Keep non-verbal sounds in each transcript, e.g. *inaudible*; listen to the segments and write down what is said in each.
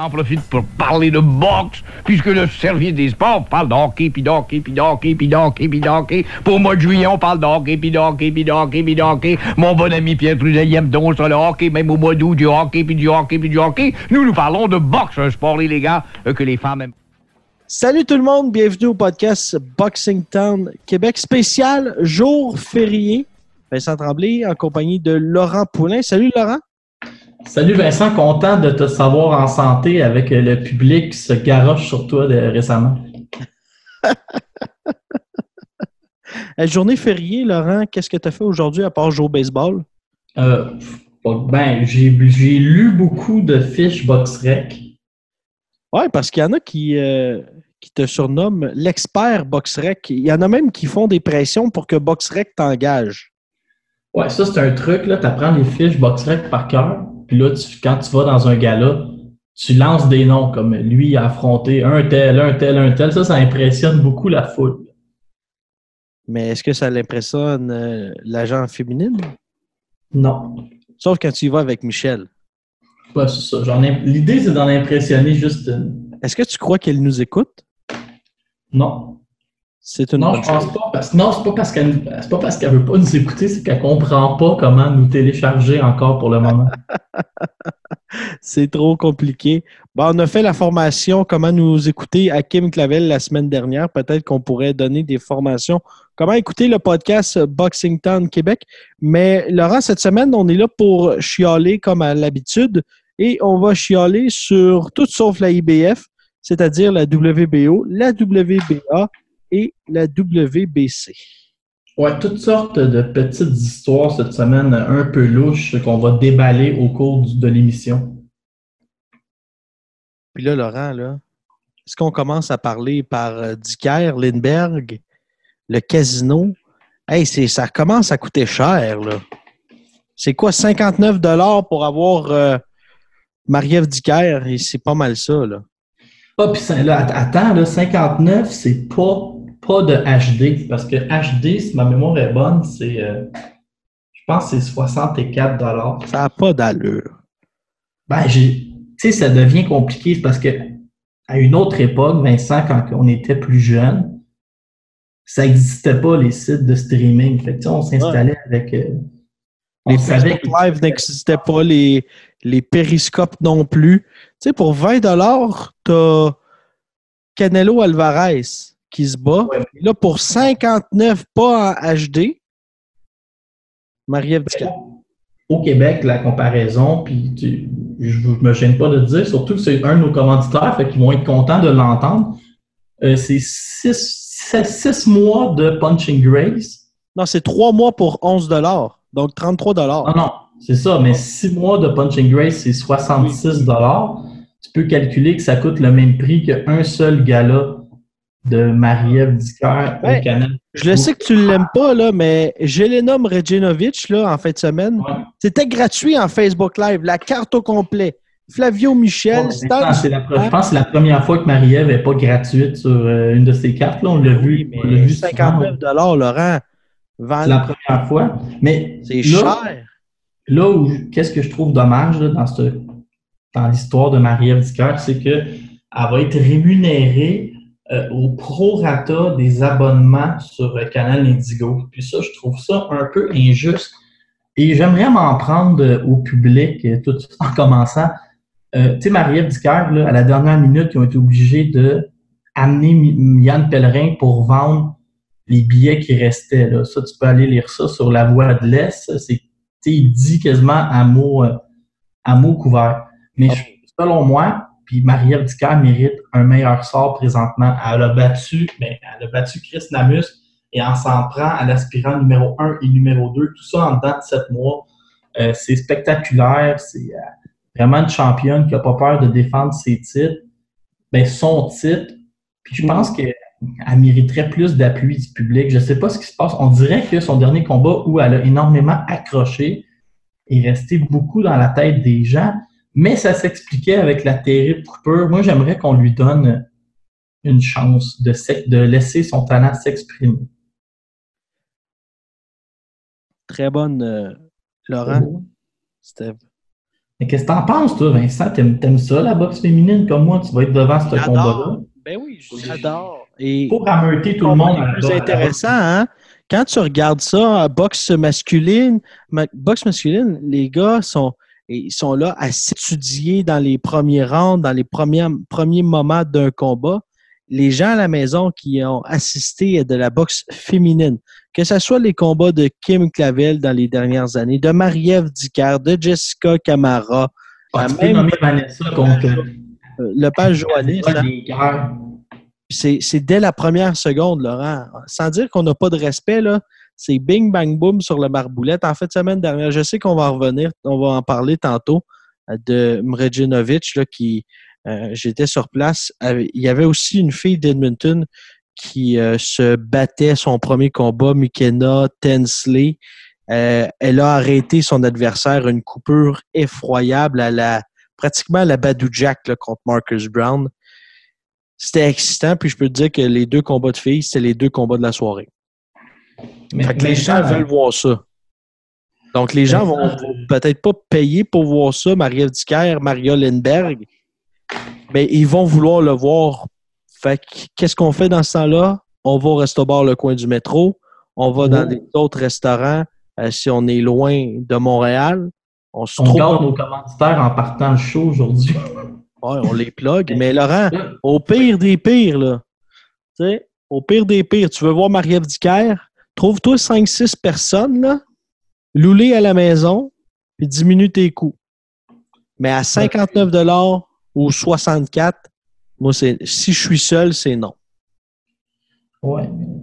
On en profite pour parler de boxe, puisque le service des sports parle d'hockey, puis d'hockey, puis d'hockey, puis d'hockey, puis d'hockey. Pour le mois de juillet, on parle d'hockey, puis d'hockey, puis d'hockey, puis d'hockey. Mon bon ami Pierre Trudeau aime donc sur le hockey, même au mois d'août, du hockey, puis du hockey, puis du hockey. Nous, nous parlons de boxe, un sport illégal euh, que les femmes aiment. Salut tout le monde, bienvenue au podcast Boxing Town Québec spécial jour férié. Vincent Tremblay en compagnie de Laurent Poulain. Salut Laurent. Salut Vincent, content de te savoir en santé avec le public qui se garoche sur toi de, récemment. *laughs* Journée fériée, Laurent, qu'est-ce que tu as fait aujourd'hui à part jouer au baseball? Euh, ben, j'ai lu beaucoup de fiches BoxRec. Oui, parce qu'il y en a qui, euh, qui te surnomment l'expert BoxRec. Il y en a même qui font des pressions pour que BoxRec t'engage. Ouais, ça, c'est un truc. Tu apprends les fiches BoxRec par cœur. Puis là, quand tu vas dans un gala, tu lances des noms comme lui a affronté un tel, un tel, un tel. Ça, ça impressionne beaucoup la foule. Mais est-ce que ça l'impressionne euh, l'agent féminine? Non. Sauf quand tu y vas avec Michel. Ouais, c'est ça. L'idée, c'est d'en impressionner juste une. Est-ce que tu crois qu'elle nous écoute? Non. C'est une non, je pense pas. Parce, non, c'est pas parce qu'elle c'est pas parce qu'elle veut pas nous écouter, c'est qu'elle comprend pas comment nous télécharger encore pour le moment. *laughs* c'est trop compliqué. Bon, on a fait la formation comment nous écouter à Kim Clavel la semaine dernière. Peut-être qu'on pourrait donner des formations comment écouter le podcast Boxing Town Québec? Mais Laurent, cette semaine, on est là pour chialer comme à l'habitude et on va chialer sur tout sauf la IBF, c'est-à-dire la WBO, la WBA et la WBC. Ouais, toutes sortes de petites histoires cette semaine un peu louches qu'on va déballer au cours de l'émission. Puis là, Laurent, là, est-ce qu'on commence à parler par euh, Dicker, Lindbergh, le casino? Hey, ça commence à coûter cher, là. C'est quoi, 59 pour avoir euh, Marie-Ève Dicker? Et c'est pas mal ça, là. Ah, puis là, attends, là, 59, c'est pas pas de HD, parce que HD, si ma mémoire est bonne, c'est, euh, je pense que c'est 64 Ça n'a pas d'allure. Ben, tu sais, ça devient compliqué parce que à une autre époque, Vincent, quand on était plus jeune, ça n'existait pas les sites de streaming. Fait on s'installait avec. Euh, les Facebook Live n'existaient pas, les, les périscopes non plus. Tu sais, pour 20 tu as Canelo Alvarez qui se bat. Là, pour 59 pas en HD, Marie-Ève Au Québec, la comparaison, puis je ne me gêne pas de le dire, surtout que c'est un de nos commanditaires, fait qu'ils vont être contents de l'entendre. Euh, c'est six, mois de Punching Grace. Non, c'est trois mois pour 11 donc 33 Non, non, c'est ça, mais six mois de Punching Grace, c'est 66 Tu peux calculer que ça coûte le même prix qu'un seul gala de Marie-Ève au Canada. Je le sais que tu ne l'aimes pas, là, mais Jelena Mrejinovic, là, en fin de semaine, c'était gratuit en Facebook Live, la carte au complet. Flavio Michel, Stan, Je pense que c'est la première fois que Marie-Ève n'est pas gratuite sur euh, une de ses cartes. Là. On l'a vu. Mais on l'a vu 59 Laurent. C'est la première fois. Mais c'est cher. Là où, qu'est-ce que je trouve dommage dans, ce, dans l'histoire de Marie-Ève c'est qu'elle va être rémunérée euh, au prorata des abonnements sur Canal Indigo. Puis ça, je trouve ça un peu injuste. Et j'aimerais m'en prendre euh, au public euh, tout en commençant. tu sais, Marie-Ève à la dernière minute, ils ont été obligés de amener Yann Pellerin pour vendre les billets qui restaient. Là. Ça, tu peux aller lire ça sur la voie de l'Est. C'est, il dit quasiment à mot, à mot couvert. Mais ah. selon moi, puis Marie-Ève mérite un meilleur sort présentement. Elle a battu, ben, elle a battu Chris Namus et en s'en prend à l'aspirant numéro 1 et numéro 2, tout ça en dedans de 7 mois. Euh, c'est spectaculaire, c'est euh, vraiment une championne qui n'a pas peur de défendre ses titres. Ben, son titre, puis je pense qu'elle mériterait plus d'appui du public. Je ne sais pas ce qui se passe. On dirait que son dernier combat où elle a énormément accroché est resté beaucoup dans la tête des gens, mais ça s'expliquait avec la terrible Cooper. Moi, j'aimerais qu'on lui donne une chance de, de laisser son talent s'exprimer. Très bonne, euh, Laurent. Steve. Mais qu'est-ce que t'en penses, toi, Vincent? T'aimes, ça, la boxe féminine, comme moi? Tu vas être devant ce combat-là? Ben oui, j'adore. Pour ameuter tout le monde. C'est plus intéressant, hein? Quand tu regardes ça, boxe masculine, boxe masculine, les gars sont, ils sont là à s'étudier dans les premiers rounds, dans les premiers, premiers moments d'un combat. Les gens à la maison qui ont assisté à de la boxe féminine, que ce soit les combats de Kim Clavel dans les dernières années, de Marie-Ève de Jessica Camara, ah, même Vanessa contre le page Joannès. C'est dès la première seconde, Laurent. Sans dire qu'on n'a pas de respect, là, c'est bing, bang, boom sur le marboulette. En fait, semaine dernière, je sais qu'on va en revenir, on va en parler tantôt euh, de Mrejinovic, là, qui, euh, j'étais sur place. Il y avait aussi une fille d'Edmonton qui euh, se battait son premier combat, McKenna Tensley. elle a arrêté son adversaire une coupure effroyable à la pratiquement à la Badou Jack contre Marcus Brown. C'était excitant, puis je peux te dire que les deux combats de filles, c'était les deux combats de la soirée. Mais, les gens veulent voir ça. Donc, les gens vont, peut-être pas payer pour voir ça, Marie-Ève Maria Lindberg, mais ils vont vouloir le voir. Fait qu'est-ce qu'on fait dans ce temps-là? On va au resto bar le coin du métro, on va dans d'autres oh. autres restaurants euh, si on est loin de Montréal. On, se on garde nos commanditaires en partant le show aujourd'hui. *laughs* Ouais, on les plug. *laughs* Mais Laurent, au pire des pires, là, tu sais, au pire des pires, tu veux voir Marie-Ève trouve-toi 5-6 personnes, là, loulez à la maison, puis diminue tes coûts. Mais à 59 ou 64 moi, c'est si je suis seul, c'est non. Oui,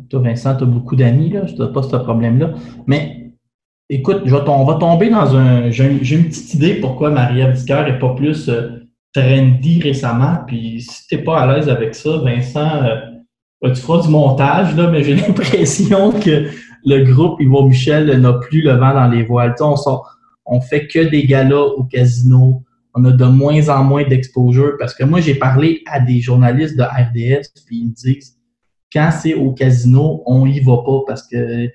toi, Vincent, tu as beaucoup d'amis, là. Je n'ai pas ce problème-là. Mais écoute, on va tomber dans un. J'ai une petite idée pourquoi Marie-Ève n'est pas plus euh, trendy récemment. Puis si tu n'es pas à l'aise avec ça, Vincent, euh, ben, tu feras du montage, là, mais j'ai *laughs* l'impression que le groupe Yvo Michel n'a plus le vent dans les voiles. on, on fait que des galas au casino. On a de moins en moins d'exposure parce que moi, j'ai parlé à des journalistes de RDS, puis ils me disent quand c'est au casino, on y va pas parce que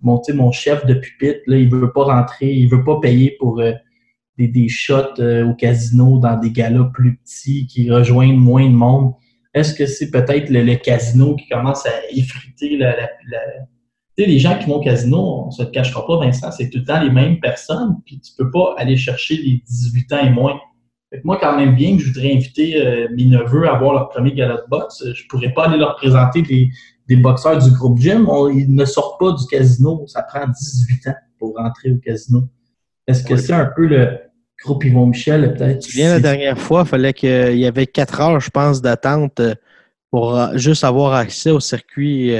mon, mon chef de pupitre, là, il veut pas rentrer, il veut pas payer pour euh, des, shots euh, au casino dans des galas plus petits qui rejoignent moins de monde. Est-ce que c'est peut-être le, casino qui commence à effriter la, Tu sais, les gens qui vont au casino, on se le cachera pas, Vincent, c'est tout le temps les mêmes personnes, puis tu peux pas aller chercher les 18 ans et moins. moi, quand même bien que je voudrais inviter euh, mes neveux à voir leur premier gala de boxe, je pourrais pas aller leur présenter des, des boxeurs du groupe gym. ils ne sortent pas du casino. Ça prend 18 ans pour rentrer au casino. Est-ce que c'est un peu le, Groupe Yvon Michel, peut-être. Tu viens la dernière fois, il fallait qu'il y avait quatre heures, je pense, d'attente euh, pour euh, juste avoir accès au circuit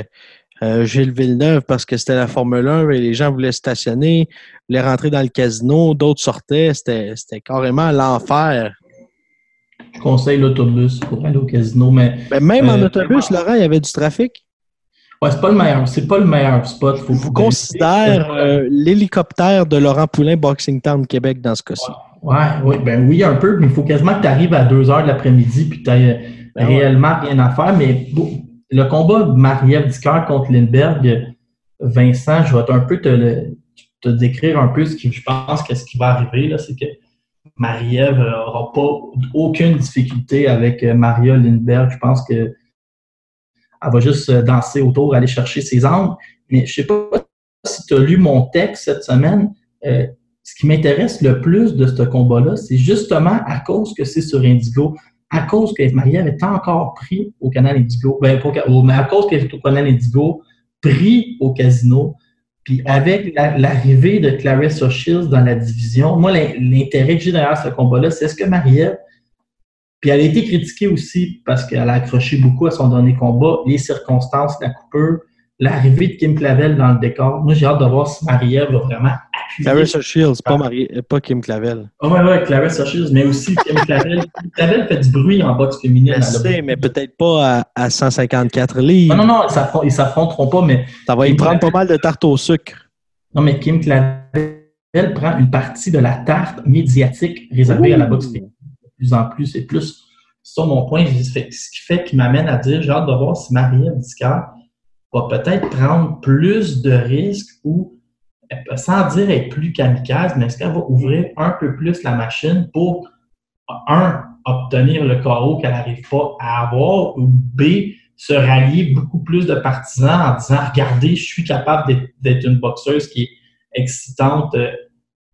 euh, Gilles Villeneuve parce que c'était la Formule 1 et les gens voulaient stationner, voulaient rentrer dans le casino, d'autres sortaient. C'était carrément l'enfer. Je conseille l'autobus pour aller au casino, mais. Ben, même en autobus, Laurent, il y avait du trafic? Ouais, c'est pas le meilleur. C'est pas le meilleur spot. Faut vous considère l'hélicoptère de Laurent Poulain Boxing Town Québec dans ce cas-ci. Ouais, oui, ben oui, un peu, mais il faut quasiment que tu arrives à 2 heures de l'après-midi puis tu n'as ben réellement rien à faire. Mais le combat de Marie-Ève contre Lindbergh, Vincent, je vais un peu te, te décrire un peu ce qui, je pense que ce qui va arriver, là, c'est que Marie-Ève n'aura pas aucune difficulté avec euh, Maria Lindbergh. Je pense que elle va juste euh, danser autour, aller chercher ses angles. Mais je ne sais pas si tu as lu mon texte cette semaine. Euh, ce qui m'intéresse le plus de ce combat-là, c'est justement à cause que c'est sur Indigo, à cause que Marie-Ève est encore pris au canal Indigo, ben, mais à cause qu'elle est au canal Indigo, pris au casino, puis avec l'arrivée de Clarissa Shields dans la division, moi, l'intérêt que j'ai derrière ce combat-là, c'est est-ce que Marie-Ève Puis elle a été critiquée aussi parce qu'elle a accroché beaucoup à son dernier combat, les circonstances, la coupure, l'arrivée de Kim Clavel dans le décor. Moi, j'ai hâte de voir si Marie-Ève va vraiment appuyer. Clarissa Shields, pas, Marie, euh, pas Kim Clavel. Oh, ouais, ouais, Clarissa Shields, mais aussi Kim Clavel. *laughs* Kim Clavel fait du bruit en boxe féminine. Je sais, mais peut-être pas à, à 154 livres. Non, non, non, ils s'affron- ils s'affronteront pas, mais Ça va y prendre pas mal de tarte au sucre. non, mais Kim Clavel prend une partie de la tarte médiatique réservée à la boxe féminine. De plus en plus, c'est plus ça mon point. Ce qui fait qui m'amène à dire, j'ai hâte de voir si Marie-Ève Discard va peut-être prendre plus de risques ou, euh, sans dire être plus kamikaze, mais est-ce qu'elle va ouvrir un peu plus la machine pour, un, obtenir le carreau qu'elle n'arrive pas à avoir, ou B, se rallier beaucoup plus de partisans en disant, regardez, je suis capable d'être- une boxeuse qui est excitante euh,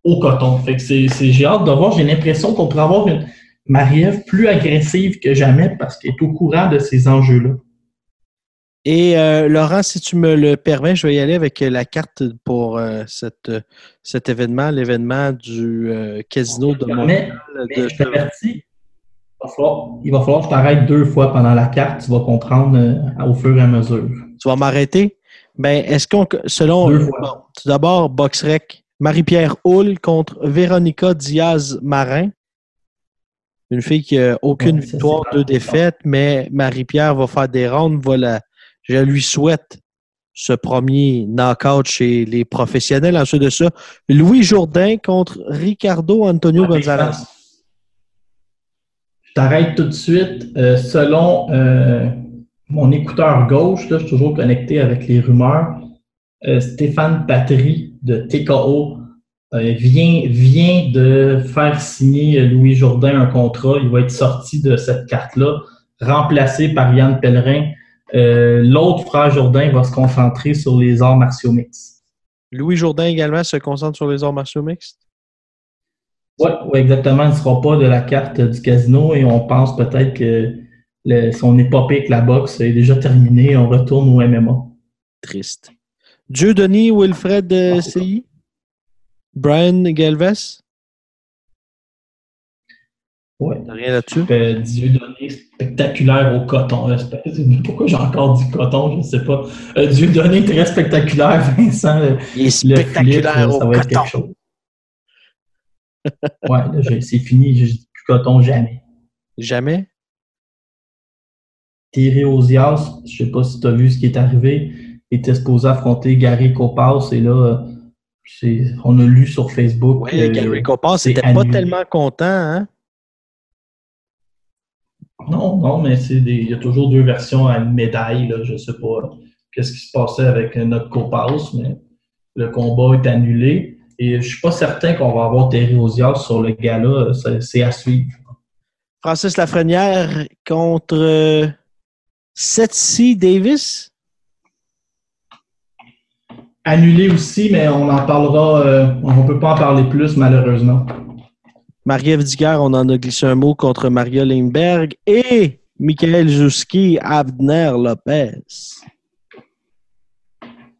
au coton. Fait que c'est, j'ai hâte de voir, j'ai l'impression qu'on pourrait avoir une Marie-Ève plus agressive que jamais parce qu'elle est au courant de ces enjeux-là. Et euh, Laurent, si tu me le permets, je vais y aller avec la carte pour euh, cette, euh, cet événement, l'événement du euh, casino de Montréal. mais de- je t'avertis, il va falloir, il va falloir que je t'arrête deux fois pendant la carte, tu vas comprendre euh, au fur et à mesure. Tu vas m'arrêter? Ben, est-ce qu'on, selon, Deux fois. bon, d'abord, BoxRec, Marie-Pierre Houle contre Véronica Diaz-Marin. Une fille qui n'a aucune Ouais, victoire, deux défaites, mais Marie-Pierre va faire des rounds. Voilà. Je lui souhaite ce premier knockout chez les professionnels. Ensuite de ça, Louis Jourdain contre Ricardo Antonio Gonzalez. Je t'arrête tout de suite. Euh, selon euh, mon écouteur gauche, là, je suis toujours connecté avec les rumeurs, euh, Stéphane Patry de TKO vient, vient de faire signer Louis Jourdain un contrat. Il va être sorti de cette carte-là, remplacé par Yann Pellerin. Euh, L'autre frère Jourdain va se concentrer sur les arts martiaux mixtes. Louis Jourdain également se concentre sur les arts martiaux mixtes? Oui, ouais, exactement. Il ne sera pas de la carte du casino et on pense peut-être que le- son épopée avec la boxe est déjà terminée. On retourne au MMA. Triste. Dieu Denis Wilfred euh, CI. Brian Galvez? Ouais. T'as rien là-dessus? Dieu donné spectaculaire au coton. Euh, Pourquoi j'ai encore dit coton, je ne sais pas. Euh, Dieu donné très spectaculaire, *laughs* Vincent. Il est spectaculaire flip, au ça va être coton. quelque chose. *laughs* Ouais, c'est fini. Je dis plus coton jamais. Jamais? Thierry Ozias, je ne sais pas si tu as vu ce qui est arrivé, il était supposé affronter Gary Copas et là, euh, on a lu sur Facebook. Oui, Gary Copas n'était pas tellement content, hein? Non, non, mais c'est des, il y a toujours deux versions à une médaille. Là, je ne sais pas qu'est-ce qui se passait avec notre Copas, mais le combat est annulé. Et je ne suis pas certain qu'on va avoir Thierry Ozias sur le gala. C'est à suivre. Francis Lafrenière contre Setsi Davis? Annulé aussi, mais on en parlera. euh, on ne peut pas en parler plus, malheureusement. Marie-Ève on en a glissé un mot contre Maria Lindberg. Et Michael Zuski, Abner Lopez.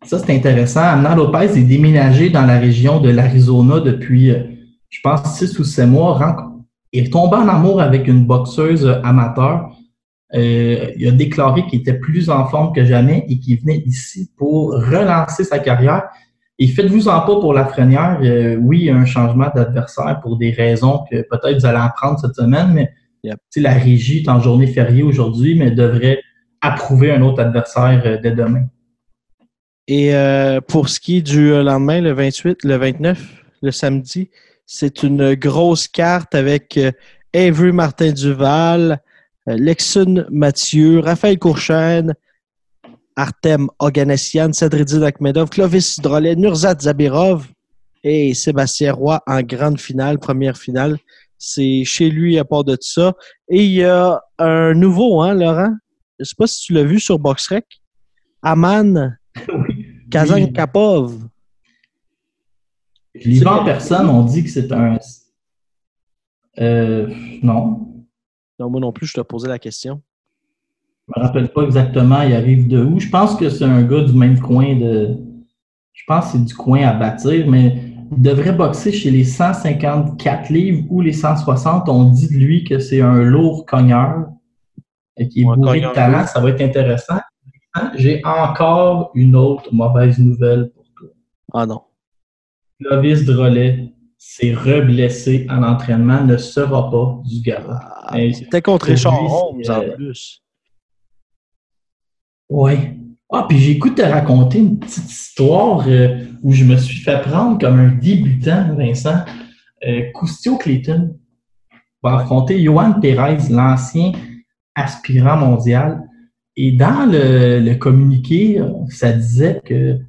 Ça, c'est intéressant. Amna Lopez est déménagé dans la région de l'Arizona depuis, euh, je pense, six ou sept mois. Il est tombé en amour avec une boxeuse euh, amateur. Euh, il a déclaré qu'il était plus en forme que jamais et qu'il venait ici pour relancer sa carrière. Et faites-vous en pas pour la frenière. Euh, oui, il y a un changement d'adversaire pour des raisons que peut-être vous allez apprendre cette semaine, mais Yep. la régie est en journée fériée aujourd'hui, mais devrait approuver un autre adversaire euh, dès demain. Et euh, pour ce qui est du euh, lendemain, le 28, le 29, le samedi, c'est une grosse carte avec euh, Avery Martin Duval, Lexun Mathieu, Raphaël Courchaine, Artem Oganessian, Sadridine Akhmedov, Clovis Drolet, Nurzat Zabirov et Sébastien Roy en grande finale, première finale. C'est chez lui à part de ça. Et il y a un nouveau, hein, Laurent? Je ne sais pas si tu l'as vu sur BoxRec. Aman Kazan. Kapov. Je l'ai vu en personne, on dit que c'est un. Euh, non, Non, moi non plus, je te posé la question. Je me rappelle pas exactement, il arrive de où. Je pense que c'est un gars du même coin de. Je pense que c'est du coin à bâtir, mais il devrait boxer chez les 154 livres ou les 160. On dit de lui que c'est un lourd cogneur et qui est Ouais, bourré de talent. lourd. Ça va être intéressant. J'ai encore une autre mauvaise nouvelle pour toi. Ah non. Clovis Drolet s'est reblessé à l'entraînement, ne sera pas du gala. Ah, C'était contre Richard Holmes en euh, plus. Oui. Ah, puis j'ai te raconter une petite histoire euh, où je me suis fait prendre comme un débutant, Vincent. Euh, Custio Clayton va affronter Johan Perez, l'ancien aspirant mondial. Et dans le, communiqué, ça disait que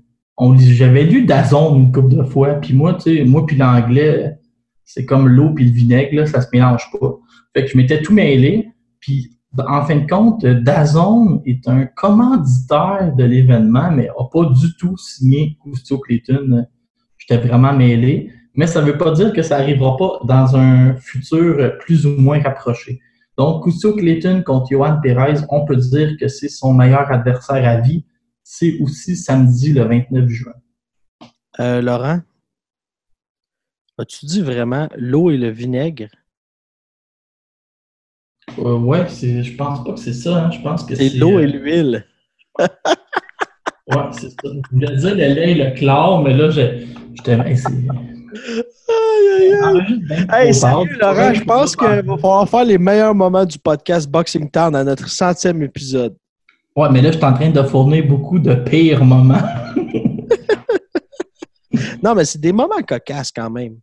j'avais lu Dazon une couple de fois, puis moi, tu sais, moi puis l'anglais, c'est comme l'eau puis le vinaigre, là, ça se mélange pas. Fait que je m'étais tout mêlé, puis en fin de compte, Dazon est un commanditaire de l'événement, mais n'a pas du tout signé Custio Clayton. J'étais vraiment mêlé. Mais ça ne veut pas dire que ça n'arrivera pas dans un futur plus ou moins rapproché. Donc, Custio Clayton contre Johan Perez, on peut dire que c'est son meilleur adversaire à vie. C'est aussi samedi le 29 juin. Euh, Laurent, as-tu dit vraiment l'eau et le vinaigre? Euh, ouais, c'est, je pense pas que c'est ça. hein. Je pense que C'est l'eau euh, et l'huile. *laughs* Ouais, c'est ça. Je voulais dire le lait et le chlore, mais là, je- j'étais. Aïe, aïe, aïe. Hey, sérieux, Laurent, je pense qu'il va falloir faire les meilleurs moments du podcast Boxing Town à notre centième épisode. Ouais, mais là, je suis en train de fournir beaucoup de pires moments. *laughs* Non, mais c'est des moments cocasses quand même.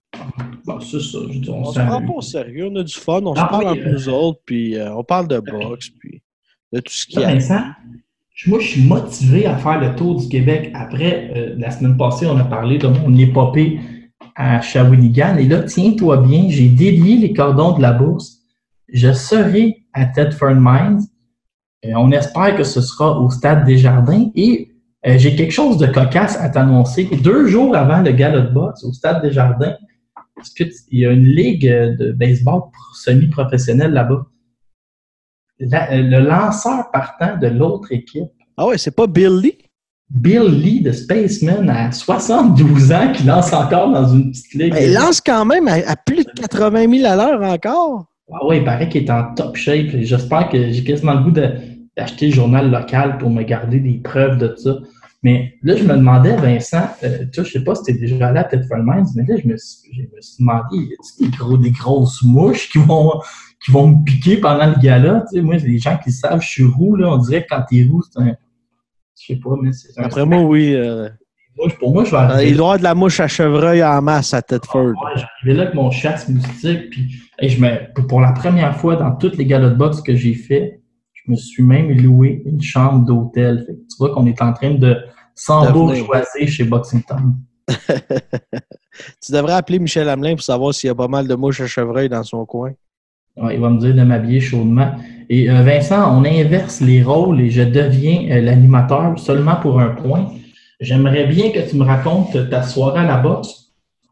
Bon, c'est ça. Je dis, on On se prend pas au sérieux, on a du fun, on Ah se parle oui, entre euh, nous autres, puis euh, on parle de *laughs* boxe, puis de tout ce qui a. Vincent, moi, je suis motivé à faire le tour du Québec. Après, euh, la semaine passée, on a parlé de mon épopée à Shawinigan. Et là, tiens-toi bien, j'ai délié les cordons de la bourse. Je serai à Tedford Mines. On espère que ce sera au Stade des Jardins. Et euh, j'ai quelque chose de cocasse à t'annoncer. Deux jours avant le gala de boxe au Stade des Jardins, est-ce que tu- il y a une ligue de baseball semi-professionnelle là-bas. La- euh, le lanceur partant de l'autre équipe, Ah ouais, c'est pas Bill Lee? Bill Lee de Spaceman, à 72 ans, qui lance encore dans une petite ligue. Il lance quand même à, à plus de 80 000 à l'heure encore. Ah ouais, il paraît qu'il est en top shape. J'espère que j'ai quasiment le goût d'acheter le journal local pour me garder des preuves de ça. Mais là, je me demandais, Vincent, euh, tu sais, je sais pas si tu es déjà allé à Tedford Mines, mais là, je me suis, je me suis demandé, y a-t-il des, gros, des grosses mouches qui vont, qui vont me piquer pendant le gala? Tu sais, moi, les gens qui savent, je suis roux, là, on dirait que quand t'es roux, c'est un. Je sais pas, mais c'est un. Après moi, oui. euh, mouche. Pour moi, je vais euh, arriver. il doit y avoir de la mouche à chevreuil en masse à Tedford. Ouais, j'arrivais là avec mon chasse moustique, puis hey, je me, pour- pour la première fois dans toutes les galas de boxe que j'ai fait, je me suis même loué une chambre d'hôtel. Fait que tu vois qu'on est en train de s'embourgeoiser chez Boxing Town. *laughs* Tu devrais appeler Michel Hamelin pour savoir s'il y a pas mal de mouches à chevreuil dans son coin. Ouais, il va me dire de m'habiller chaudement. Et euh, Vincent, on inverse les rôles et je deviens euh, l'animateur seulement pour un point. J'aimerais bien que tu me racontes ta soirée à la boxe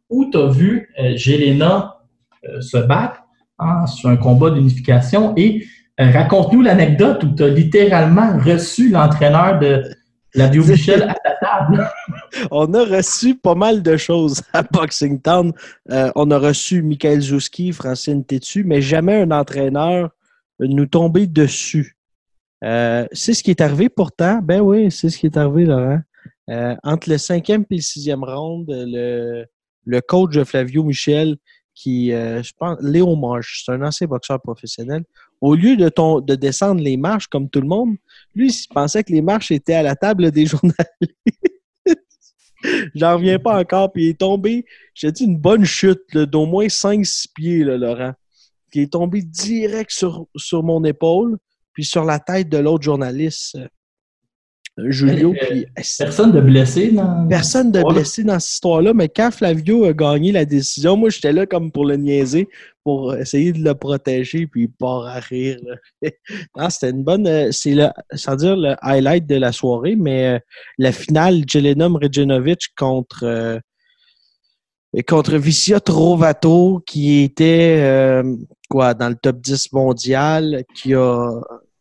où tu as vu euh, Jelena euh, se battre? Hein, sur un combat d'unification et raconte-nous l'anecdote où tu as littéralement reçu l'entraîneur de la *laughs* Michel à ta table. *laughs* On a reçu pas mal de choses à Boxing Town. Euh, on a reçu Michael Zouski, Francine Tétu, mais jamais un entraîneur nous tomber dessus. Euh, c'est ce qui est arrivé pourtant. Ben oui, c'est ce qui est arrivé, Laurent. Euh, entre le cinquième et le sixième round, le, le coach de Flavio Michel, qui, euh, je pense, Léo Marche, c'est un ancien boxeur professionnel, au lieu de, ton, de descendre les marches comme tout le monde, lui, il pensait que les marches étaient à la table des *laughs* journalistes. J'en reviens pas encore. Puis il est tombé, j'ai dit une bonne chute d'au moins 5-6 pieds, là, Laurent. Qui est tombé direct sur, sur mon épaule, puis sur la tête de l'autre journaliste, euh, Julio. Euh, Puis, Personne de blessé dans. Personne de Ouais. blessé dans cette histoire-là, mais quand Flavio a gagné la décision, moi, j'étais là comme pour le niaiser, pour essayer de le protéger, puis il part à rire. *laughs* c'était une bonne... euh, C'est le, sans dire le highlight de la soirée, mais euh, la finale, Jelena Mrejanovic contre... euh, contre Vicia Trovato, qui était quoi dans le top 10 mondial, qui a,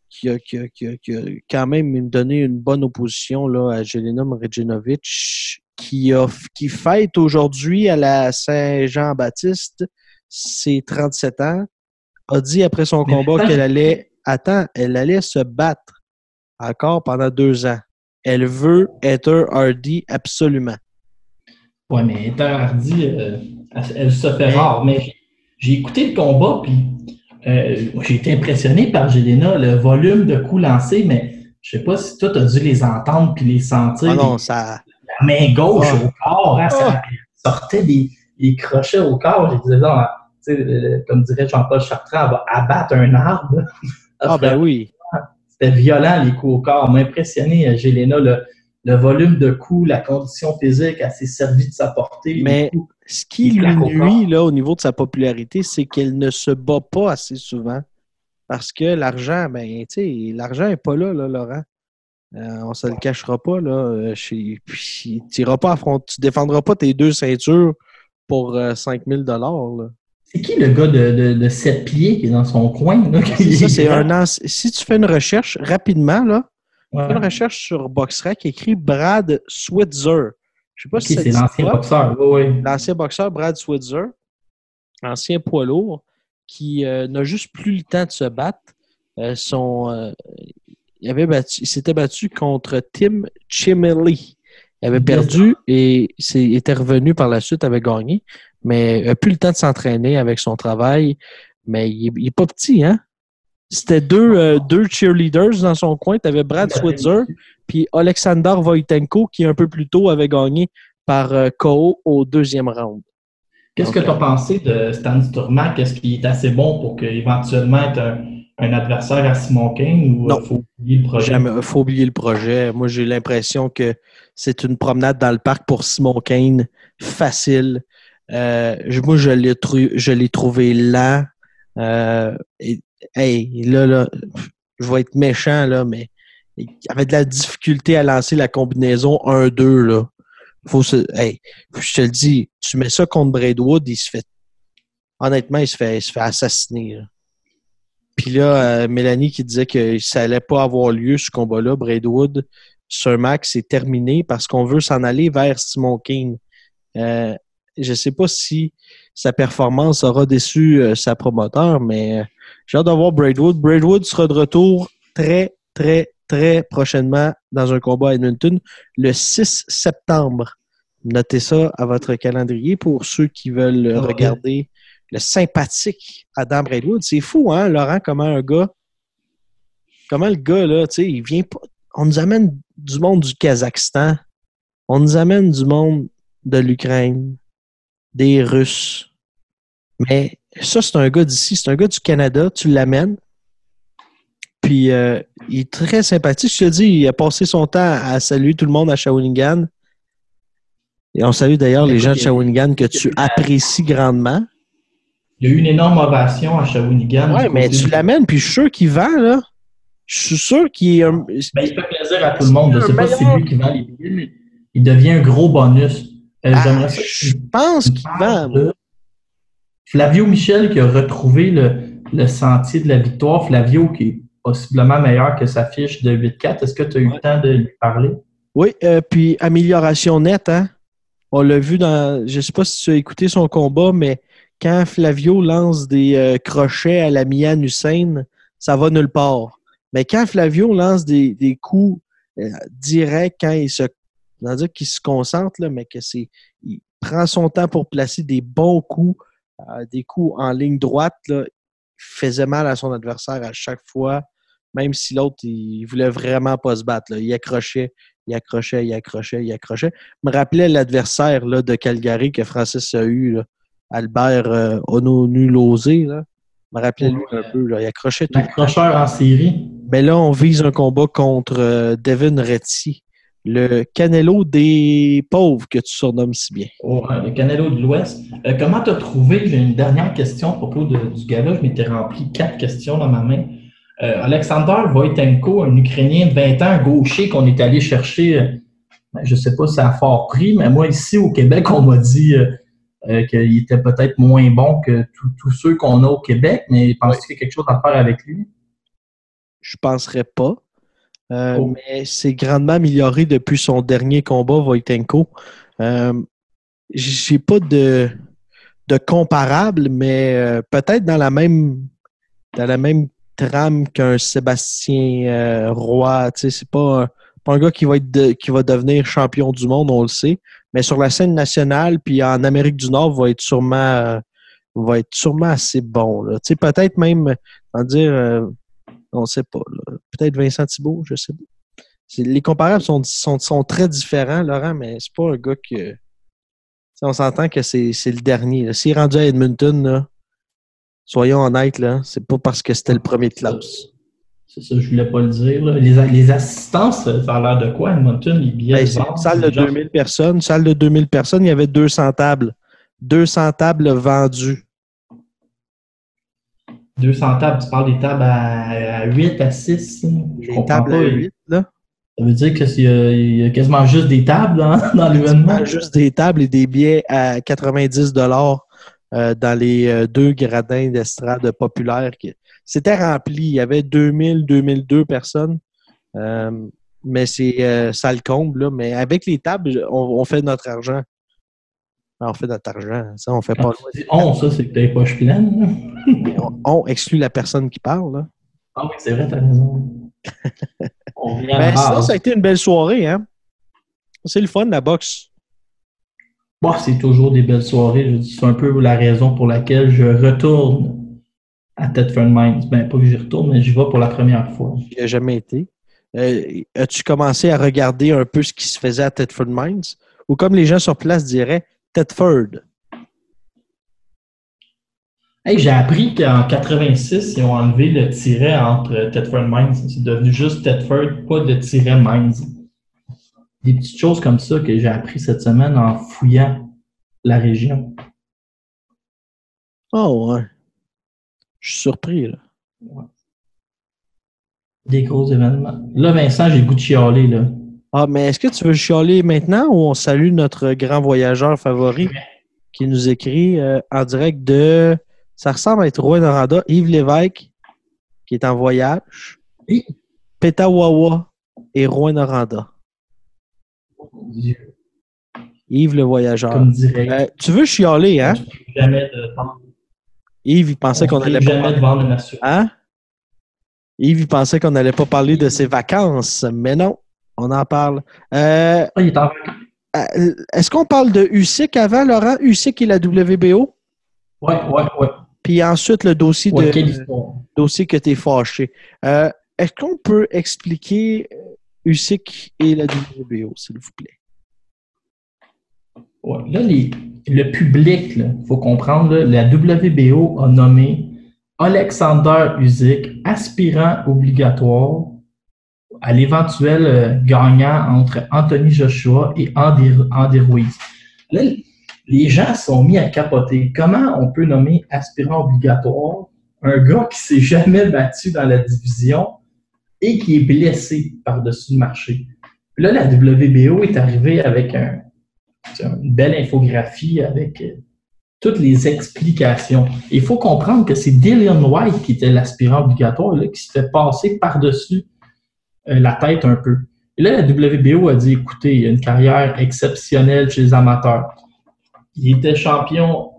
qui a, qui a, qui a- quand même donné une bonne opposition là, à Jelena Mrejanovic, qui, qui fête aujourd'hui à la Saint-Jean-Baptiste ses 37 ans, a dit après son combat *laughs* qu'elle allait, attends, elle allait se battre encore pendant deux ans. Elle veut Heather Hardy absolument. Ouais, mais Heather Hardy, euh, elle, se fait rare. Mais j'ai écouté le combat, puis euh, j'ai été impressionné par Jelena, le volume de coups lancés, mais je sais pas si toi, tu as dû les entendre puis les sentir. Ah non, ça. La main gauche Ah. au corps, hein, ça sortait des, des crochets au corps. Je disais, euh, comme dirait Jean-Paul Chartrand, elle va abattre un arbre. Ah ben oui. C'était violent, les coups au corps. m'a impressionné, euh, Jelena, le, le volume de coups, la condition physique, elle s'est servie de sa portée. Mais- coups. Ce qui lui nuit là, au niveau de sa popularité, c'est qu'elle ne se bat pas assez souvent. Parce que l'argent, ben, tu sais, l'argent n'est pas là, là, Laurent. Euh, on se le cachera pas, là. Euh, chez- Puis, tu tu défendras pas tes deux ceintures pour euh, 5000 dollars. C'est qui le gars de, de, de 7 pieds qui est dans son coin? Là, qui Ça, est c'est *laughs* un Si tu fais une recherche rapidement, là, Ouais. fais une recherche sur BoxRec, écrit Brad Switzer. Je sais pas si c'est l'ancien boxeur. Oui, oui. l'ancien boxeur Brad Switzer, ancien poids lourd, qui euh, n'a juste plus le temps de se battre. Euh, son, euh, il, avait battu, il s'était battu contre Tim Chimely. Il avait perdu et il était revenu par la suite, avait gagné, mais il n'a plus le temps de s'entraîner avec son travail. Mais il n'est pas petit, hein? C'était deux, euh, deux cheerleaders dans son coin. Tu avais Brad Switzer puis Alexander Wojtenko qui un peu plus tôt avait gagné par euh, KO au deuxième round. Qu'est-ce que tu as pensé de Stan Sturmack? Est-ce qu'il est assez bon pour qu'éventuellement être un, un adversaire à Simon King ou il faut oublier le projet? Il faut oublier le projet. Moi, j'ai l'impression que c'est une promenade dans le parc pour Simon Kane, facile. Euh, moi, je l'ai, tru- je l'ai trouvé lent. Euh, et- hey, là, là, je vais être méchant, là, mais il avait de la difficulté à lancer la combinaison 1-2. Là. Faut se, hey, je te le dis, tu mets ça contre Braidwood, il se fait. Honnêtement, il se fait, il se fait assassiner. là. Puis là, euh, Mélanie qui disait que ça allait pas avoir lieu, ce combat-là, Braidwood, sur Max, c'est terminé parce qu'on veut s'en aller vers Simon King. Euh, je sais pas si sa performance aura déçu euh, sa promoteur, mais euh, j'ai hâte d'avoir Braidwood. Braidwood sera de retour très, très, très prochainement dans un combat à Edmonton le 6 septembre. Notez ça à votre calendrier pour ceux qui veulent regarder le sympathique Adam Braidwood. C'est fou, hein, Laurent, comment un gars, comment le gars, là, tu sais, il vient pas. On nous amène du monde du Kazakhstan, on nous amène du monde de l'Ukraine, des Russes. Mais ça, c'est un gars d'ici, c'est un gars du Canada, tu l'amènes. Puis euh, il est très sympathique. Je te dis, il a passé son temps à saluer tout le monde à Shawinigan. Et on salue d'ailleurs les gens de Shawinigan que tu apprécies grandement. Il y a eu une énorme ovation à Shawinigan. Du mais tu l'amènes, puis je suis sûr qu'il vend, là. Je suis sûr qu'il est un... Ben, il fait plaisir à tout le monde. Je ne sais pas si c'est lui qui vend les billets, mais il devient un gros bonus. Euh, Ah, je pense qu'il de Flavio Michel qui a retrouvé le, le sentier de la victoire. Flavio qui est possiblement meilleur que sa fiche de 8-4. Est-ce que tu as eu le temps de lui parler? Oui, euh, puis amélioration nette, hein. On l'a vu dans. Je sais pas si tu as écouté son combat, mais quand Flavio lance des euh, crochets à la Mian Hussein, ça va nulle part. Mais quand Flavio lance des, des coups euh, directs, quand il se. Dire qu'il se concentre, là, mais que c'est. Il prend son temps pour placer des bons coups, euh, des coups en ligne droite, là, il faisait mal à son adversaire à chaque fois, même si l'autre, il voulait vraiment pas se battre. là. Il accrochait, il accrochait, il accrochait, il accrochait. Je me rappelais l'adversaire là, de Calgary que Francis a eu, là, Albert euh, Ononulosé. Là. Je me rappelais lui un peu. Là. Il accrochait tout. L'accrocheur en série. Mais là, on vise un combat contre euh, Devin Retty, le Canelo des pauvres que tu surnommes si bien. euh, le Canelo de l'Ouest. Euh, comment tu as trouvé, j'ai une dernière question à propos de- du gala, je m'étais rempli quatre questions dans ma main. Euh, Alexander Wojtenko, un Ukrainien de 20 ans, gaucher qu'on est allé chercher, euh, ben, je ne sais pas si ça a fort prix, mais moi ici au Québec, on m'a dit euh, qu'il était peut-être moins bon que tous- ceux qu'on a au Québec, mais penses-tu qu'il y a quelque chose à faire avec lui? Je penserais pas. Euh, Oh. Mais c'est grandement amélioré depuis son dernier combat, Wojtenko. Euh, J'ai pas de, de comparable, mais euh, peut-être dans la même dans la même trame qu'un Sébastien Roy. C'est pas un, pas un gars qui va être de- qui va devenir champion du monde, on le sait. Mais sur la scène nationale, puis en Amérique du Nord, va être sûrement va être sûrement assez bon. peut-être même, en dire, on sait pas. là. Peut-être Vincent Thibault, je sais pas. Les comparables sont, sont, sont très différents, Laurent, mais c'est pas un gars que. On s'entend que c'est le dernier. S'il est rendu à Edmonton, là, soyons honnêtes, là, c'est pas parce que c'était le premier de classe. C'est ça, je voulais pas le dire. là. Les, les assistances, ça a l'air de quoi, Edmonton, les billets Ben, salle de genre- 2000 personnes. Salle de 2000 personnes, il y avait 200 tables. 200 tables vendues. 200 tables, tu parles des tables à, à 8, à 6. Je Les tables pas. à 8, là. Ça veut dire qu'il y, a- il y a quasiment juste des tables dans, *laughs* dans l'événement. Juste des tables et des billets à 90 dollars euh, dans les euh, deux gradins d'estrade populaires. qui- C'était rempli. Il y avait 2000, 2002 personnes. Euh, mais c'est euh, ça le comble. Là. Mais avec les tables, on, on fait notre argent. On fait notre argent. Ça, on fait pas tu dis on, ça, c'est que t'as les poches pleines. on, on exclut la personne qui parle. Là. Ah oui, c'est vrai, t'as raison. *laughs* On vient à la Ben, ça a été une belle soirée. Hein? C'est le fun, la boxe. Bon, c'est toujours des belles soirées. C'est un peu la raison pour laquelle je retourne à Thetford Mines. Ben, pas que j'y retourne, mais j'y vais pour la première fois. Il n'y a jamais été. Euh, As-tu commencé à regarder un peu ce qui se faisait à Thetford Mines? Ou comme les gens sur place diraient, Thetford. Hey, j'ai appris qu'en 86, ils ont enlevé le tiret entre Thetford Mines. C'est devenu juste Thetford, pas de tiret Mines. Des petites choses comme ça que j'ai appris cette semaine en fouillant la région. Oh, ouais. Je suis surpris, là. Des gros événements. Là, Vincent, j'ai le goût de chialer, là. Ah, mais est-ce que tu veux chialer maintenant ou on salue notre grand voyageur favori qui nous écrit euh, en direct de. Ça ressemble à être Rouen Noranda, Yves Lévesque, qui est en voyage. Oui. Petawawa et Rouen Noranda. Yves le voyageur. Comme. Euh, tu veux chialer, hein? Jamais de vendre. Yves, il pensait on qu'on allait pas de vendre. Hein? Yves, il pensait qu'on n'allait pas parler de ses vacances, mais non, on en parle. Euh, Ah, il est en euh, Est-ce qu'on parle de USIC avant, Laurent? USIC et la WBO? Ouais, ouais, ouais. Puis ensuite, le dossier, Ouais, de, quelle histoire. dossier que tu es fâché. Euh, Est-ce qu'on peut expliquer euh, USIC et la WBO, s'il vous plaît? Ouais. Là, les- le public, il faut comprendre, là, la WBO a nommé Alexander Usyk aspirant obligatoire à l'éventuel euh, gagnant entre Anthony Joshua et Andy, Andy Ruiz. Là, les gens sont mis à capoter. Comment on peut nommer aspirant obligatoire un gars qui s'est jamais battu dans la division et qui est blessé par-dessus le marché? Là, la WBO est arrivée avec une belle infographie avec euh, toutes les explications. Il faut comprendre que c'est Dillian White qui était l'aspirant obligatoire là, qui se fait passer par-dessus la tête un peu. Et là, la WBO a dit, écoutez, il a une carrière exceptionnelle chez les amateurs. Il était champion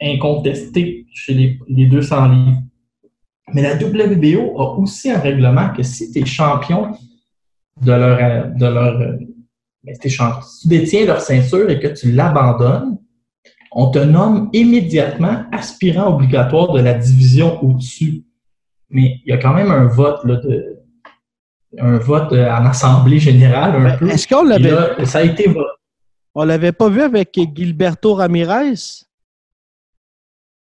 incontesté chez les, les 200 livres. Mais la WBO a aussi un règlement que si tu es champion de leur, euh, de leur euh, ben. Si tu détiens leur ceinture et que tu l'abandonnes, on te nomme immédiatement aspirant obligatoire de la division au-dessus. Mais il y a quand même un vote là, de un vote euh, en assemblée générale un Ben, peu. Est-ce qu'on l'avait là, ça a été voté. on l'avait pas vu avec Gilberto Ramirez?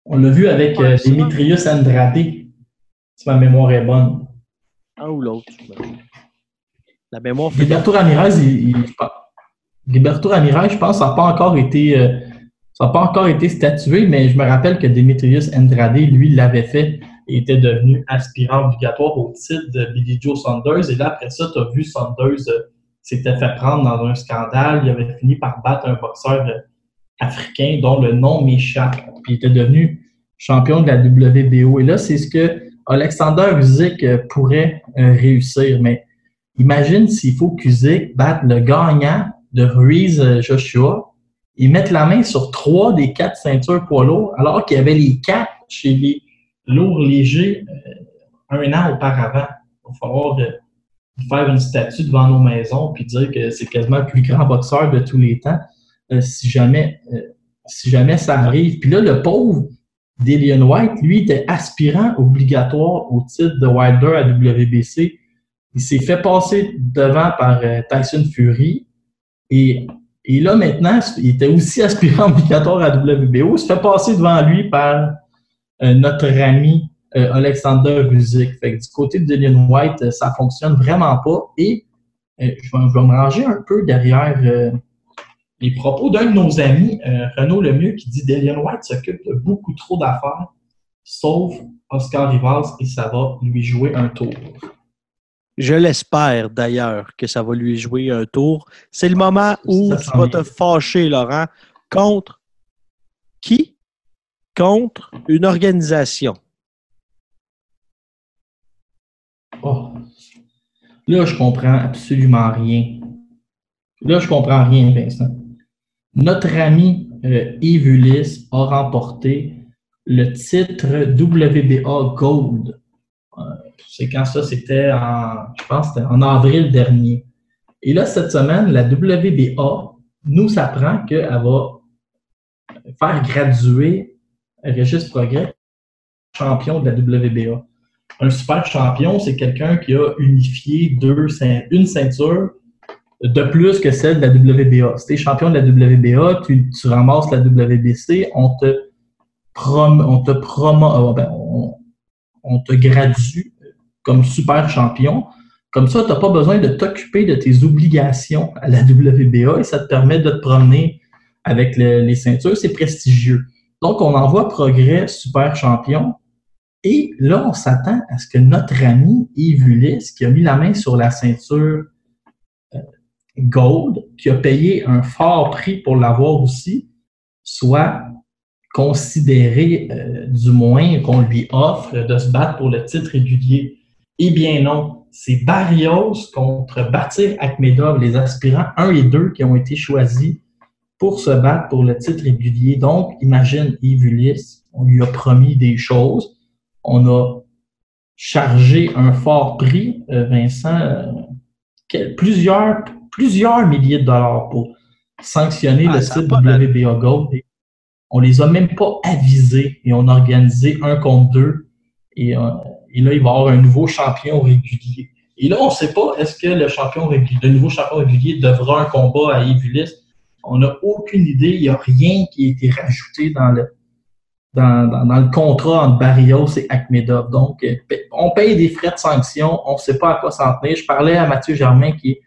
On l'a vu avec euh, Demetrius Andrade, si ma mémoire est bonne. Un ou l'autre. La mémoire fait Gilberto Ramirez, il, il- Gilberto Ramirez, je pense, ça n'a pas encore été, euh, ça n'a pas encore été statué, mais je me rappelle que Demetrius Andrade, lui, l'avait fait était devenu aspirant obligatoire au titre de Billy Joe Saunders. Et là, après ça, tu as vu Saunders euh, s'était fait prendre dans un scandale. Il avait fini par battre un boxeur euh, africain dont le nom m'échappe. Puis il était devenu champion de la WBO. Et là, c'est ce que Alexander Usyk euh, pourrait réussir. Mais imagine s'il faut qu'Usyk batte le gagnant de Ruiz Joshua ils mettent la main sur trois des quatre ceintures poids lourds, alors qu'il y avait les quatre chez les lourds légers euh, un an auparavant. Il va falloir euh, faire une statue devant nos maisons puis dire que c'est quasiment le plus grand boxeur de tous les temps euh, si jamais si jamais ça arrive. Puis là, le pauvre Dillian White, lui, était aspirant obligatoire au titre de Wilder à WBC. Il s'est fait passer devant par Tyson Fury. Et là, maintenant, il était aussi *laughs* aspirant obligatoire à WBO. Il se fait passer devant lui par notre ami euh, Alexander Guzik. Fait que du côté de Dillian White, euh, ça fonctionne vraiment pas. Et je vais, je, vais, me ranger un peu derrière les propos d'un de nos amis, Renaud Lemieux, qui dit Dillian White s'occupe de beaucoup trop d'affaires, sauf Oscar Rivas, et ça va lui jouer un tour. Je l'espère d'ailleurs que ça va lui jouer un tour. C'est le moment où tu vas te fâcher, Laurent, contre qui? Contre une organisation. Oh. Là, je comprends absolument rien. Là, je comprends rien, Vincent. Notre ami euh, Yves Ulysse a remporté le titre WBA Gold c'est quand ça, c'était en, je pense, en avril dernier. Et là, cette semaine, la WBA nous apprend qu'elle va faire graduer Régis Progrès champion de la WBA. Un super champion, c'est quelqu'un qui a unifié deux, une ceinture de plus que celle de la WBA. Si tu es champion de la WBA, tu, ramasses la WBC, on te, prom, on te euh, ben, on, te gradue comme super champion. Comme ça, tu n'as pas besoin de t'occuper de tes obligations à la WBA et ça te permet de te promener avec les ceintures. C'est prestigieux. Donc, on envoie Progrès super champion. Et là, on s'attend à ce que notre ami Yves qui a mis la main sur la ceinture euh, Gold, qui a payé un fort prix pour l'avoir aussi, soit considéré, euh, du moins, qu'on lui offre de se battre pour le titre régulier. Eh bien non, c'est Barrios contre Batir Akhmedov, les aspirants 1 et 2 qui ont été choisis pour se battre pour le titre régulier. Donc, imagine Yves Ulysse, on lui a promis des choses, on a chargé un fort prix, euh, Vincent, euh, plusieurs, plusieurs milliers de dollars pour sanctionner ah, le titre WBA Gold. On les a même pas avisés et on a organisé un contre deux. Et euh, et là, il va y avoir un nouveau champion régulier. Et là, on ne sait pas, est-ce que le champion régulier, le nouveau champion régulier devra un combat à Evulis? On n'a aucune idée. Il n'y a rien qui a été rajouté dans le, dans, dans, le contrat entre Barrios et Akhmedov. Donc, euh, on paye des frais de sanction. On ne sait pas à quoi s'en tenir. Je parlais à Mathieu Germain, qui est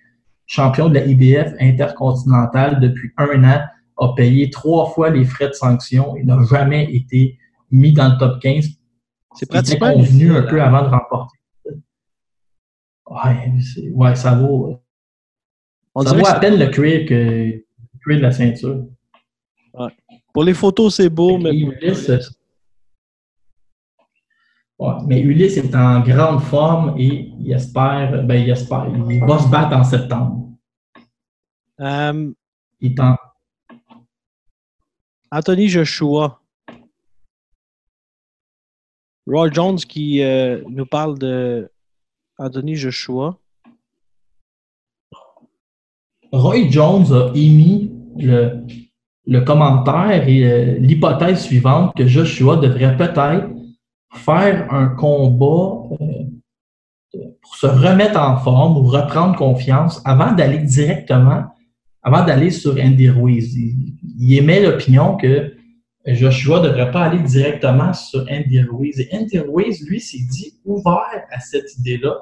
champion de la IBF intercontinentale depuis un an, a payé trois fois les frais de sanction. Il n'a jamais été mis dans le top 15 c'est pratiquement convenu un peu avant de remporter. Ouais, ouais ça vaut. On ça vaut à peine le cuir que de la ceinture. Ouais. Pour les photos, c'est beau, mais. Ulysse, ouais, mais Ulysse est en grande forme et il espère, ben, il espère, il va se battre en septembre. Um, il est en... Anthony Joshua. Roy Jones qui euh, nous parle de Anthony Joshua. Roy Jones a émis le, le commentaire et euh, l'hypothèse suivante que Joshua devrait peut-être faire un combat euh, pour se remettre en forme ou reprendre confiance avant d'aller directement, avant d'aller sur Andy Ruiz. il émet l'opinion que Joshua ne devrait pas aller directement sur Andy Ruiz. Et Andy Ruiz, lui, s'est dit ouvert à cette idée-là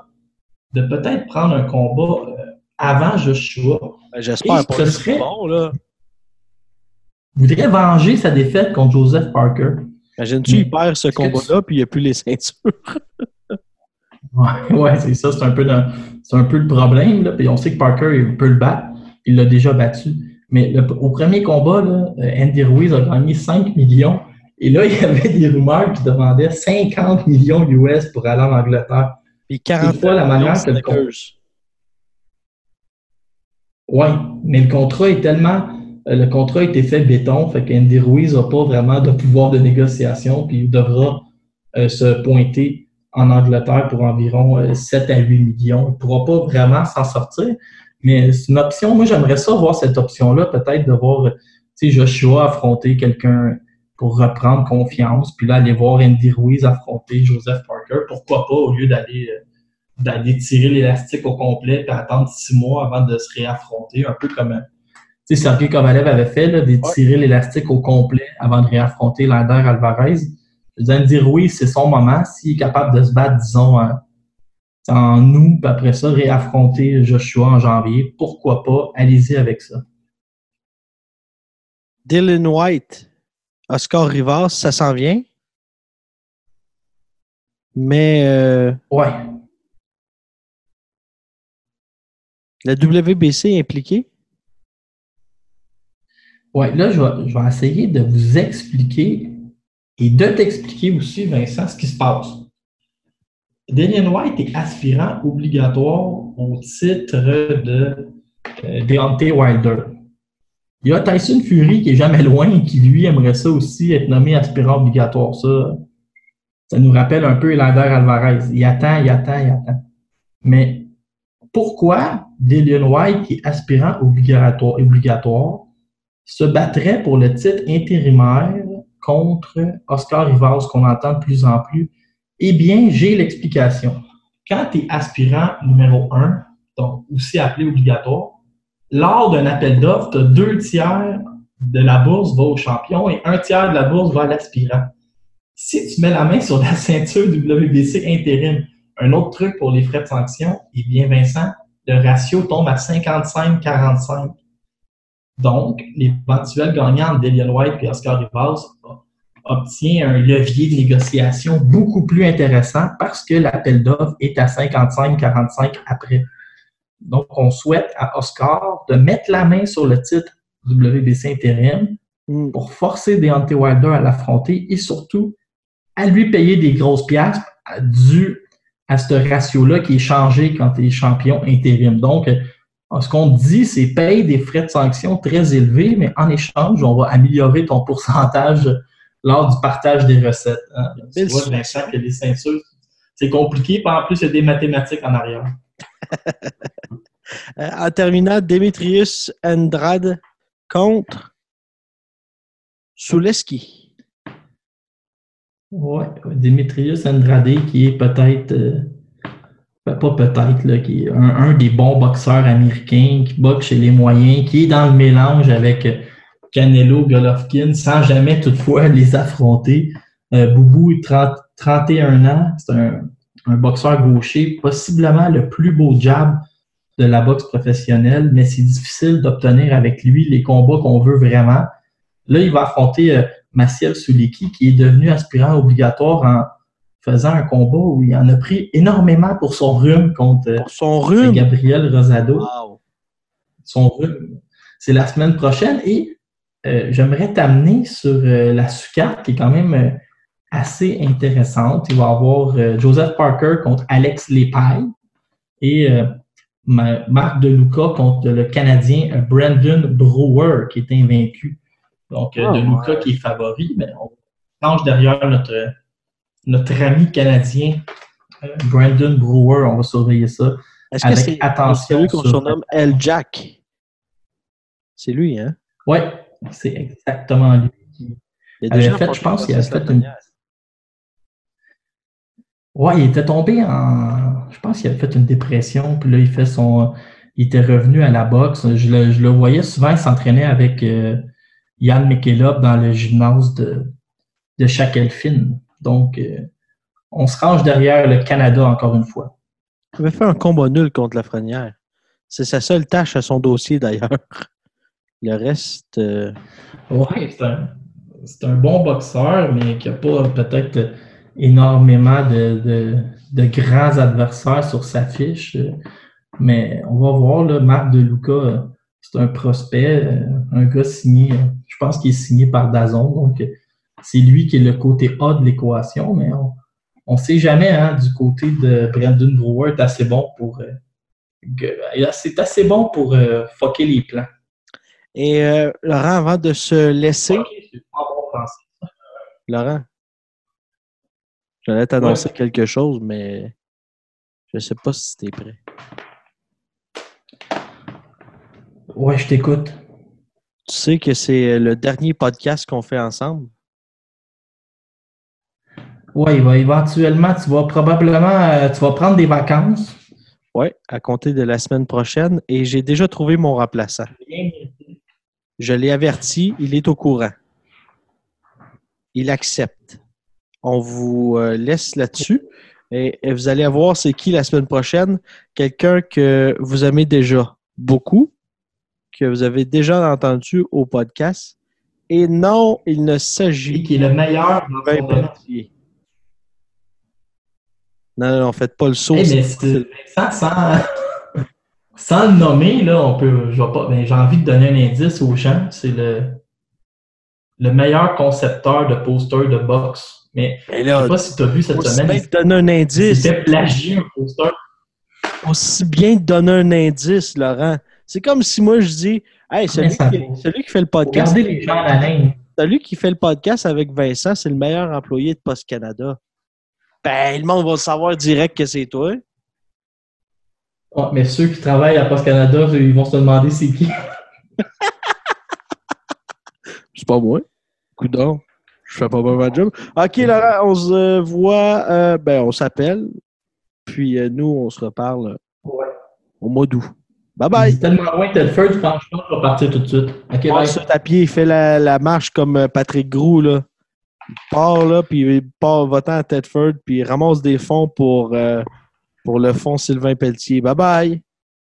de peut-être prendre un combat euh, avant Joshua. Ben, j'espère pas serait, bon, là. voudrait venger sa défaite contre Joseph Parker. Imagine-tu, il perd ce combat-là, puis il n'y a plus les ceintures? *laughs* ouais, ouais c'est ça, c'est un, peu un peu le problème. Là. Puis on sait que Parker il peut le battre. Il l'a déjà battu. Mais au premier combat, là, euh, Andy Ruiz a gagné 5 millions. Et là, *laughs* il y avait des rumeurs qui demandaient 50 millions US pour aller en Angleterre. Puis 40 fois la manière que le Oui, mais le contrat est tellement euh, le contrat a été fait béton, fait qu'Andy Ruiz n'a pas vraiment de pouvoir de négociation, puis il devra euh, se pointer en Angleterre pour environ 7 à 8 millions. Il ne pourra pas vraiment s'en sortir, mais c'est une option. Moi, j'aimerais ça voir cette option-là, peut-être de voir Joshua affronter quelqu'un pour reprendre confiance, puis là, aller voir Andy Ruiz affronter Joseph Parker. Pourquoi pas, au lieu d'aller d'aller tirer l'élastique au complet puis attendre six mois avant de se réaffronter, un peu comme sais, Sergei Kovalev avait fait, là, d'étirer l'élastique au complet avant de réaffronter Lander Alvarez. Je veux dire oui, c'est son moment. S'il est capable de se battre, disons, en, août, puis après ça, réaffronter Joshua en janvier, pourquoi pas? Allez-y avec ça. Dylan White, Oscar Rivas, ça s'en vient. Mais. Euh, ouais. La WBC est impliquée? Oui, là, je vais, essayer de vous expliquer et de t'expliquer aussi, Vincent, ce qui se passe. Daniel White est aspirant obligatoire au titre de euh, Deontay Wilder. Il y a Tyson Fury qui est jamais loin et qui, lui, aimerait ça aussi être nommé aspirant obligatoire. Ça, ça nous rappelle un peu Elander Alvarez. Il attend, il attend, il attend. Mais pourquoi Dillian White, qui est aspirant obligatoire, se battrait pour le titre intérimaire contre Oscar Rivas, qu'on entend de plus en plus, eh bien, j'ai l'explication. Quand tu es aspirant numéro un, donc aussi appelé obligatoire, lors d'un appel d'offres, deux tiers de la bourse va au champion et un tiers de la bourse va à l'aspirant. Si tu mets la main sur la *laughs* ceinture WBC intérim, un autre truc pour les frais de sanction, eh bien, Vincent, le ratio tombe à 55-45. Donc, l'éventuel gagnant de Delian White et Oscar Rivas obtient un levier de négociation beaucoup plus intéressant parce que l'appel d'offres est à 55-45 après. Donc, on souhaite à Oscar de mettre la main sur le titre WBC intérim mm. pour forcer Deontay Wilder à l'affronter et surtout à lui payer des grosses piastres dû à ce ratio-là qui est changé quand il est champion intérim. Donc, ce qu'on dit, c'est paye des frais de sanction très élevés, mais en échange, on va améliorer ton pourcentage lors du partage des recettes. Hein. Tu vois, ceintures, c'est compliqué, puis en plus, il y a des mathématiques en arrière. *laughs* Euh, en terminant, Demetrius Andrade contre Souleski. Oui, Demetrius Andrade qui est peut-être. Euh, ben, pas peut-être, qui est un, des bons boxeurs américains, qui boxe chez les moyens, qui est dans le mélange avec Canelo, Golovkin, sans jamais toutefois *laughs* les affronter. Euh, Boubou, 30, 31 ans, c'est un, boxeur gaucher, possiblement le plus beau jab de la boxe professionnelle, mais c'est difficile d'obtenir avec lui les combats qu'on veut vraiment. Là, il va affronter euh, Maciel Souliki, qui est devenu aspirant obligatoire en faisant un combat où il en a pris énormément pour son rhume contre son rhume? Gabriel Rosado. Son rhume. C'est la semaine prochaine et euh, j'aimerais t'amener sur euh, la sucarte qui est quand même euh, assez intéressante. Il va y avoir Joseph Parker contre Alex Lepaille et Marc DeLuca contre le Canadien Brandon Brewer qui est invaincu. Donc, De ah, DeLuca qui est favori, mais on change derrière notre notre ami canadien, euh, Brandon Brewer, on va surveiller ça. Est-ce que c'est attention qu'on surnomme El Jack? C'est lui, hein? Oui, c'est exactement lui qui avait fait, je pense, qu'il avait fait une. Ouais, il était tombé en. Je pense qu'il avait fait une dépression, puis là, il fait son. Il était revenu à la boxe. Je le, voyais souvent s'entraîner avec euh, Yann McKillop dans le gymnase de, de Shackleton. Donc, euh, on se range derrière le Canada encore une fois. Il avait fait un combat nul contre la Frenière. C'est sa seule tâche à son dossier d'ailleurs. Le reste. Euh, oui, c'est un, bon boxeur, mais qui n'a pas peut-être énormément de, grands adversaires sur sa fiche. Mais on va voir, là, Marc Deluca, c'est un prospect, un gars signé, je pense qu'il est signé par Dazon, donc c'est lui qui est le côté A de l'équation, mais on ne sait jamais hein, du côté de Brandon Brewer, c'est assez bon pour. Euh, c'est assez bon pour euh, fucker les plans. Et euh, Laurent, avant de se laisser, Ok, c'est pas bon. Laurent, j'allais t'annoncer quelque chose, mais je sais pas si tu es prêt. Ouais, je t'écoute. Tu sais que c'est le dernier podcast qu'on fait ensemble? Ouais, il va éventuellement, tu vas probablement, euh, tu vas prendre des vacances. Oui, à compter de la semaine prochaine. Et j'ai déjà trouvé mon remplaçant. Je l'ai averti, il est au courant. Il accepte. On vous euh, laisse là-dessus. Et, et vous allez voir c'est qui la semaine prochaine. Quelqu'un que vous aimez déjà beaucoup, que vous avez déjà entendu au podcast. Et non, il ne s'agit qui est le meilleur dans son domaine. Non, non, non, faites pas le saut. Hey, mais c'est- c'est- sans, sans, *laughs* sans le nommer, là, on peut. je vais pas- mais J'ai envie de donner un indice au champ. C'est le, le meilleur concepteur de poster de boxe. Mais Mais je là, sais pas si tu as vu cette aussi semaine. bien Il te donner un indice. fait plagier un poster. aussi bien te donner un indice, Laurent. C'est comme si moi je dis Hey, celui, qui, faut- celui qui fait le podcast. les gens à la ligne. Celui qui fait le podcast avec Vincent, c'est le meilleur employé de Post Canada. Ben, le monde va le savoir direct que c'est toi. Mais ceux qui travaillent à Post Canada, ils vont se demander c'est qui. *laughs* C'est pas moi. Coudon. Je fais pas ma job. OK, Laurent, on se voit. euh, ben, on s'appelle. Puis euh, nous, on se reparle Ouais. au mois d'août. Bye bye. C'est tellement loin Tedford, franchement, je vais partir tout de suite. Ok, bye. Passe sur à pied, il fait la, la marche comme euh, Patrick Grou, là. Il part, là, puis il part votant à Tedford, puis il ramasse des fonds pour, euh, pour le fonds Sylvain Pelletier. Bye bye!